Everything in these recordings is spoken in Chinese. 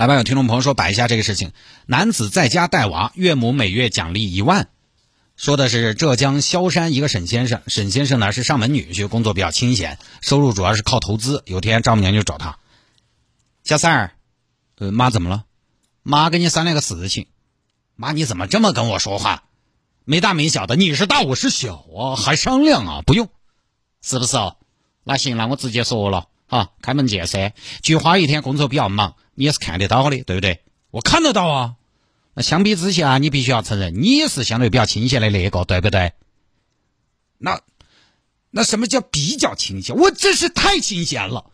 来吧，有听众朋友说摆一下这个事情：男子在家带娃，岳母每月奖励一万。说的是浙江萧山一个沈先生，沈先生呢是上门女婿，工作比较清闲，收入主要是靠投资。有天丈母娘就找他，小三儿，呃，妈怎么了？妈跟你商量个事情。妈你怎么这么跟我说话？没大没小的，你是大我是小啊，还商量啊？不用，是不是哦？那行，那我直接说了。啊，开门见山，菊花一天工作比较忙，你也是看得到的，对不对？我看得到啊。那相比之下，你必须要承认，你是相对比较清闲的那个，对不对？那那什么叫比较清闲？我真是太清闲了，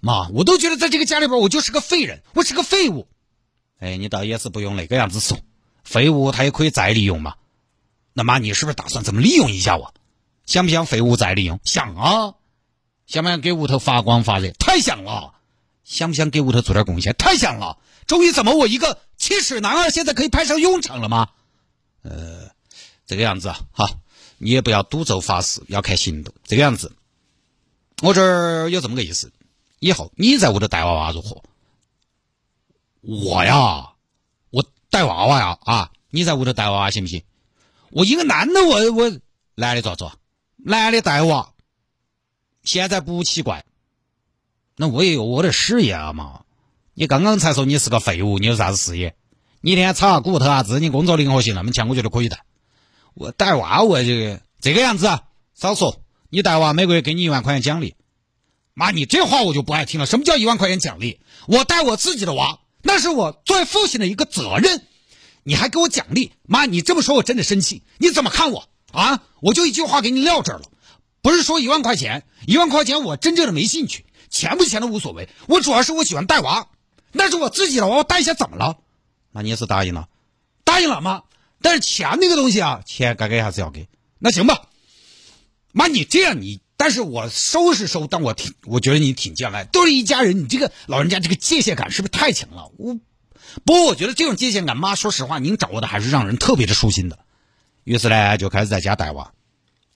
妈，我都觉得在这个家里边，我就是个废人，我是个废物。哎，你倒也是不用那个样子说，废物他也可以再利用嘛。那妈，你是不是打算怎么利用一下我？想不想废物再利用？想啊。想不想给屋头发光发热？太想了！想不想给屋头做点贡献？太想了！终于，怎么我一个七尺男儿现在可以派上用场了吗？呃，这个样子啊，哈，你也不要赌咒发誓，要看行动。这个样子，我这儿有这么个意思：以后你在屋头带娃娃如何？我呀，我带娃娃呀啊！你在屋头带娃娃行不行？我一个男的，我我男的咋做？男的带娃。现在不奇怪，那我也有我的事业啊嘛。你刚刚才说你是个废物，你有啥子事业？你一天炒下骨头啊，自己工作灵活性那么强，我觉得可以的。我带娃，我这个这个样子，啊少说。你带娃每个月给你一万块钱奖励，妈，你这话我就不爱听了。什么叫一万块钱奖励？我带我自己的娃，那是我作为父亲的一个责任。你还给我奖励，妈，你这么说我真的生气。你怎么看我啊？我就一句话给你撂这儿了。不是说一万块钱，一万块钱我真正的没兴趣，钱不钱的无所谓。我主要是我喜欢带娃，那是我自己的娃，我带一下怎么了？那你也是答应了，答应了吗？但是钱那个东西啊，钱该给还是要给。那行吧，妈，你这样你，但是我收是收，但我挺，我觉得你挺犟爱，都是一家人，你这个老人家这个界限感是不是太强了？我，不过我觉得这种界限感，妈，说实话，您掌握的还是让人特别的舒心的。于是呢，就开始在家带娃。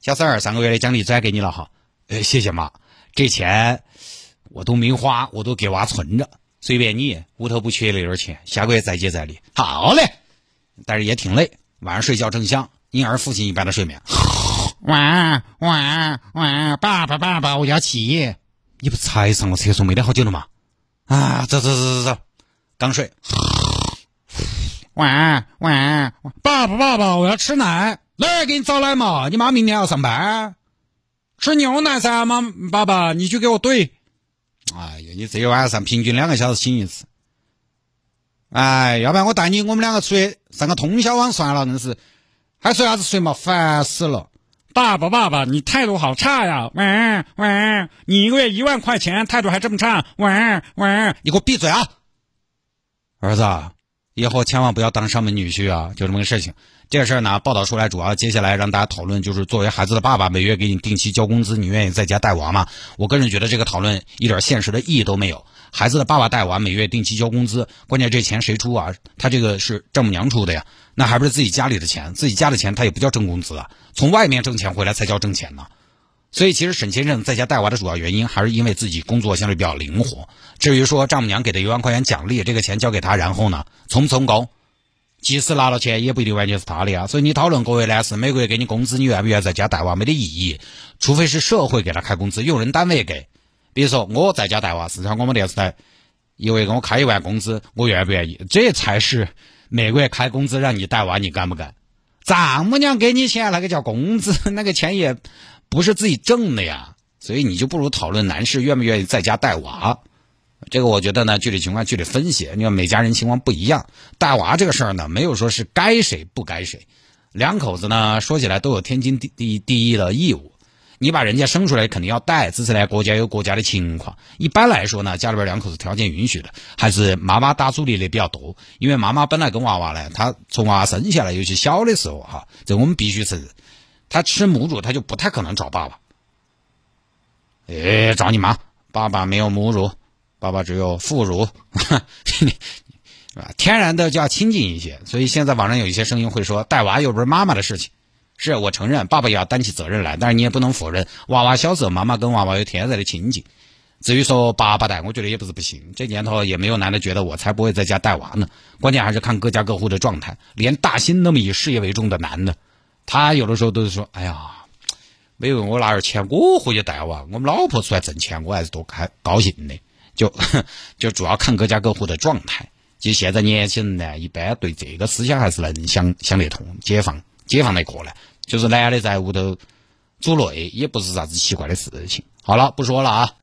小三儿，上个月的奖励转给你了哈，呃，谢谢妈，这钱我都没花，我都给娃存着，随便你，屋头不缺那点钱，下个月再接再厉。好嘞，但是也挺累，晚上睡觉正香，婴儿父亲一般的睡眠。晚安晚安晚安，爸爸爸爸，我要起。你不才上了厕所没得好久了吗？啊，走走走走走，刚睡。晚安晚安，爸爸爸爸，我要吃奶。来给你找奶嘛？你妈明天要上班，吃牛奶噻，妈爸爸，你去给我兑。哎呀，你这一晚上平均两个小时醒一次。哎，要不然我带你我们两个出去上个通宵网算了，硬是还睡啥子睡嘛？烦死了！爸爸爸爸，你态度好差呀！喂喂，你一个月一万块钱，态度还这么差？喂喂，你给我闭嘴啊！儿子，以后千万不要当上门女婿啊！就这么个事情。这个事儿呢，报道出来，主要接下来让大家讨论，就是作为孩子的爸爸，每月给你定期交工资，你愿意在家带娃吗？我个人觉得这个讨论一点现实的意义都没有。孩子的爸爸带娃，每月定期交工资，关键这钱谁出啊？他这个是丈母娘出的呀，那还不是自己家里的钱？自己家的钱他也不叫挣工资啊，从外面挣钱回来才叫挣钱呢。所以其实沈先生在家带娃的主要原因，还是因为自己工作相对比较灵活。至于说丈母娘给的一万块钱奖励，这个钱交给他，然后呢，从不从工？即使拿了钱，也不一定完全是他的啊。所以你讨论各位呢，是每个月给你工资，你愿不愿意在家带娃，没得意义。除非是社会给他开工资，用人单位给。比如说我在家带娃，四川广播电视台一位给我开一万工资，我愿不愿意？这才是每个月开工资让你带娃，你干不干？丈母娘给你钱，那个叫工资，那个钱也不是自己挣的呀。所以你就不如讨论男士愿不愿意在家带娃。这个我觉得呢，具体情况具体分析。你看每家人情况不一样，带娃这个事儿呢，没有说是该谁不该谁，两口子呢说起来都有天经地地第一的义务。你把人家生出来肯定要带，只是呢国家有国家的情况。一般来说呢，家里边两口子条件允许的，还是妈妈打主力的比较多。因为妈妈本来跟娃娃呢，他从娃娃生下来，尤其小的时候哈，这我们必须承认，他吃母乳他就不太可能找爸爸。哎，找你妈，爸爸没有母乳，爸爸只有父乳，是吧？天然的就要亲近一些，所以现在网上有一些声音会说带娃又不是妈妈的事情，是我承认，爸爸也要担起责任来，但是你也不能否认，娃娃小时候妈妈跟娃娃有天然的亲近。至于说爸爸带，我觉得也不是不行，这年头也没有男的觉得我才不会在家带娃呢，关键还是看各家各户的状态。连大新那么以事业为重的男的，他有的时候都是说，哎呀。没有我拿点钱，我回去带娃。我们老婆出来挣钱，我还是多开高兴的。就 就主要看各家各户的状态。就现在年轻人呢，一般对这个思想还是能想想得通。解放解放那个呢，就是男的在屋头主内，也不是啥子奇怪的事情。好了，不说了啊。